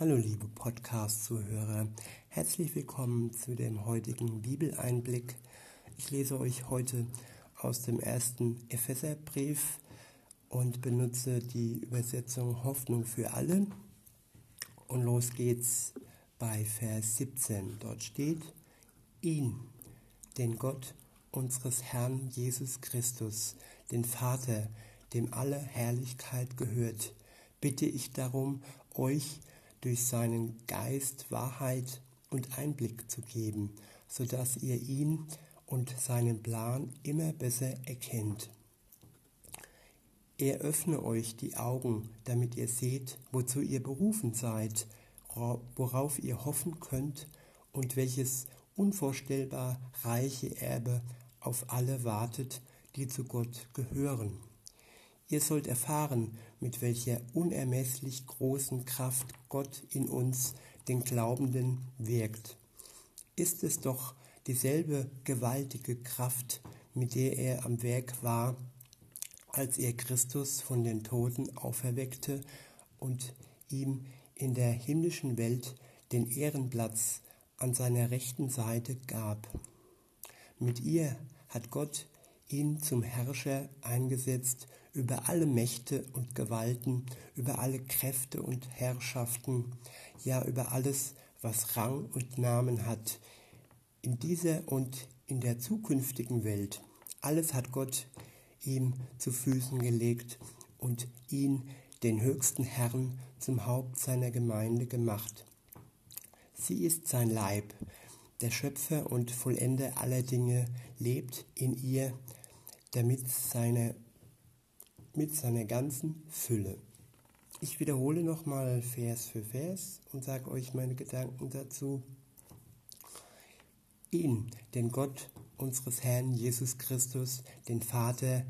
Hallo liebe Podcast-Zuhörer, herzlich willkommen zu dem heutigen Bibeleinblick. Ich lese euch heute aus dem ersten Epheserbrief und benutze die Übersetzung Hoffnung für alle. Und los geht's bei Vers 17. Dort steht, ihn, den Gott unseres Herrn Jesus Christus, den Vater, dem alle Herrlichkeit gehört, bitte ich darum, euch durch seinen Geist Wahrheit und Einblick zu geben, so dass ihr ihn und seinen Plan immer besser erkennt. Er öffne euch die Augen, damit ihr seht, wozu ihr berufen seid, worauf ihr hoffen könnt und welches unvorstellbar reiche Erbe auf alle wartet, die zu Gott gehören. Ihr sollt erfahren, mit welcher unermesslich großen Kraft Gott in uns, den Glaubenden, wirkt. Ist es doch dieselbe gewaltige Kraft, mit der er am Werk war, als er Christus von den Toten auferweckte und ihm in der himmlischen Welt den Ehrenplatz an seiner rechten Seite gab. Mit ihr hat Gott ihn zum Herrscher eingesetzt über alle Mächte und Gewalten, über alle Kräfte und Herrschaften, ja über alles, was Rang und Namen hat, in dieser und in der zukünftigen Welt. Alles hat Gott ihm zu Füßen gelegt und ihn, den höchsten Herrn, zum Haupt seiner Gemeinde gemacht. Sie ist sein Leib, der Schöpfer und Vollender aller Dinge lebt in ihr, damit seine, mit seiner ganzen Fülle. Ich wiederhole nochmal Vers für Vers und sage euch meine Gedanken dazu. Ihn, den Gott unseres Herrn Jesus Christus, den Vater,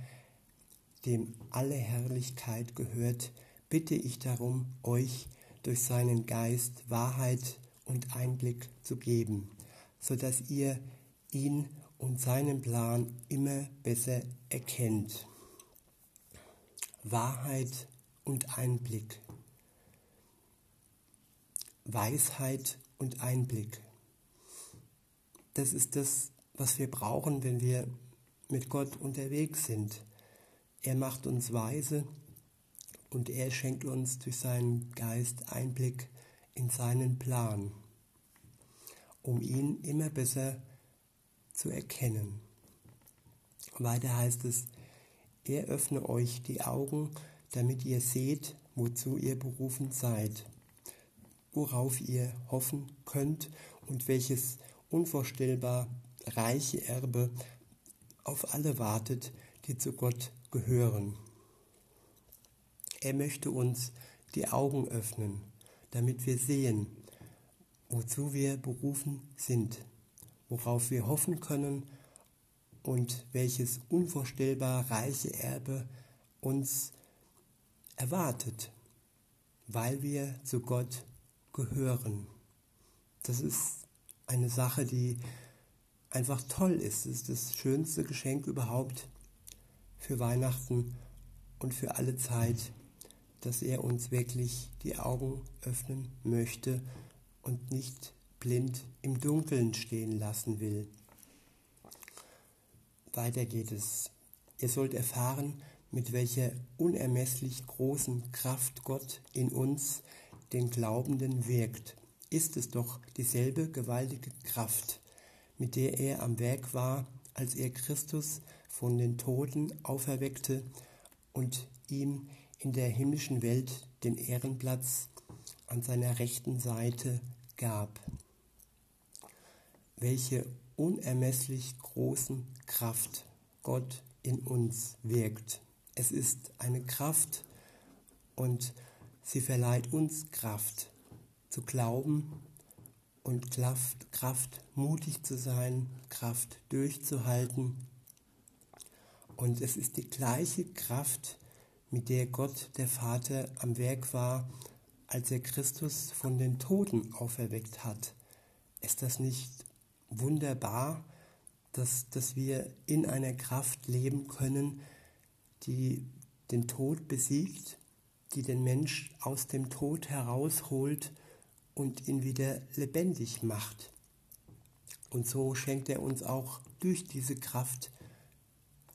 dem alle Herrlichkeit gehört, bitte ich darum, euch durch seinen Geist Wahrheit und Einblick zu geben, so dass ihr ihn und seinen Plan immer besser erkennt. Wahrheit und Einblick. Weisheit und Einblick. Das ist das, was wir brauchen, wenn wir mit Gott unterwegs sind. Er macht uns weise und er schenkt uns durch seinen Geist Einblick in seinen Plan, um ihn immer besser zu erkennen. Weiter heißt es, er öffne euch die Augen, damit ihr seht, wozu ihr berufen seid, worauf ihr hoffen könnt und welches unvorstellbar reiche Erbe auf alle wartet, die zu Gott gehören. Er möchte uns die Augen öffnen, damit wir sehen, wozu wir berufen sind, worauf wir hoffen können und welches unvorstellbar reiche Erbe uns erwartet, weil wir zu Gott gehören. Das ist eine Sache, die einfach toll ist. Es ist das schönste Geschenk überhaupt für Weihnachten und für alle Zeit dass er uns wirklich die Augen öffnen möchte und nicht blind im Dunkeln stehen lassen will. Weiter geht es. Ihr sollt erfahren, mit welcher unermesslich großen Kraft Gott in uns, den Glaubenden, wirkt. Ist es doch dieselbe gewaltige Kraft, mit der er am Werk war, als er Christus von den Toten auferweckte und ihm in der himmlischen Welt den Ehrenplatz an seiner rechten Seite gab. Welche unermesslich großen Kraft Gott in uns wirkt. Es ist eine Kraft und sie verleiht uns Kraft zu glauben und Kraft, Kraft mutig zu sein, Kraft durchzuhalten. Und es ist die gleiche Kraft, mit der Gott der Vater am Werk war, als er Christus von den Toten auferweckt hat. Ist das nicht wunderbar, dass, dass wir in einer Kraft leben können, die den Tod besiegt, die den Mensch aus dem Tod herausholt und ihn wieder lebendig macht. Und so schenkt er uns auch durch diese Kraft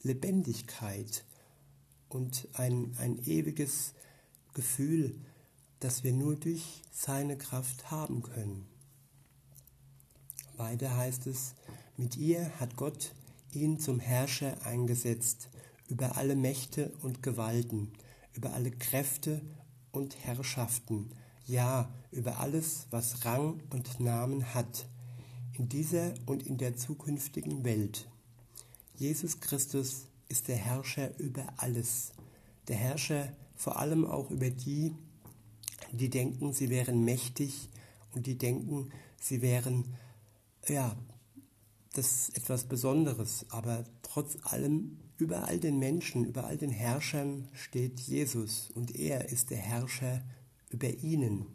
Lebendigkeit und ein, ein ewiges Gefühl, das wir nur durch seine Kraft haben können. Weiter heißt es, mit ihr hat Gott ihn zum Herrscher eingesetzt über alle Mächte und Gewalten, über alle Kräfte und Herrschaften, ja, über alles, was Rang und Namen hat, in dieser und in der zukünftigen Welt. Jesus Christus ist der Herrscher über alles, der Herrscher vor allem auch über die, die denken, sie wären mächtig und die denken, sie wären, ja, das ist etwas Besonderes, aber trotz allem über all den Menschen, über all den Herrschern steht Jesus und er ist der Herrscher über ihnen.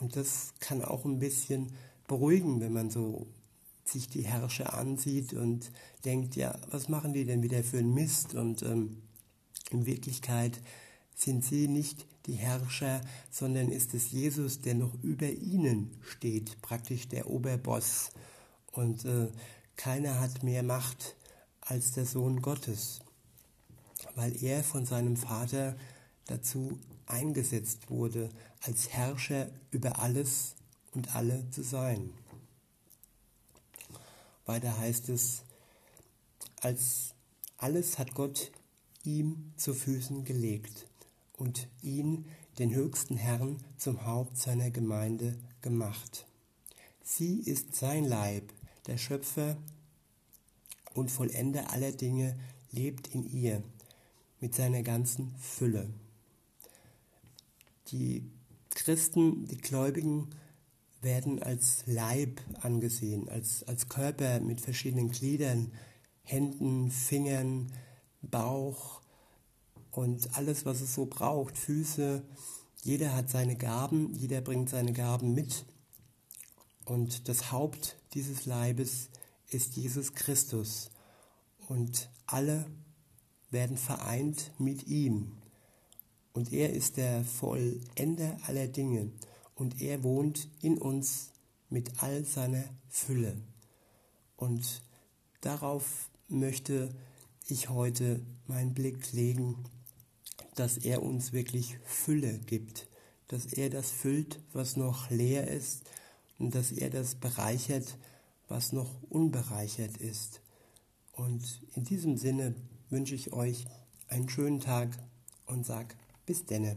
Und das kann auch ein bisschen beruhigen, wenn man so sich die Herrscher ansieht und denkt, ja, was machen die denn wieder für einen Mist? Und ähm, in Wirklichkeit sind sie nicht die Herrscher, sondern ist es Jesus, der noch über ihnen steht, praktisch der Oberboss. Und äh, keiner hat mehr Macht als der Sohn Gottes, weil er von seinem Vater dazu eingesetzt wurde, als Herrscher über alles und alle zu sein. Weiter heißt es, als alles hat Gott ihm zu Füßen gelegt und ihn, den höchsten Herrn, zum Haupt seiner Gemeinde gemacht. Sie ist sein Leib, der Schöpfer und Vollender aller Dinge lebt in ihr mit seiner ganzen Fülle. Die Christen, die Gläubigen werden als Leib angesehen, als, als Körper mit verschiedenen Gliedern, Händen, Fingern, Bauch und alles, was es so braucht, Füße. Jeder hat seine Gaben, jeder bringt seine Gaben mit. Und das Haupt dieses Leibes ist Jesus Christus. Und alle werden vereint mit ihm. Und er ist der Vollender aller Dinge. Und er wohnt in uns mit all seiner Fülle. Und darauf möchte ich heute meinen Blick legen, dass er uns wirklich Fülle gibt, dass er das füllt, was noch leer ist und dass er das bereichert, was noch unbereichert ist. Und in diesem Sinne wünsche ich euch einen schönen Tag und sag bis denne.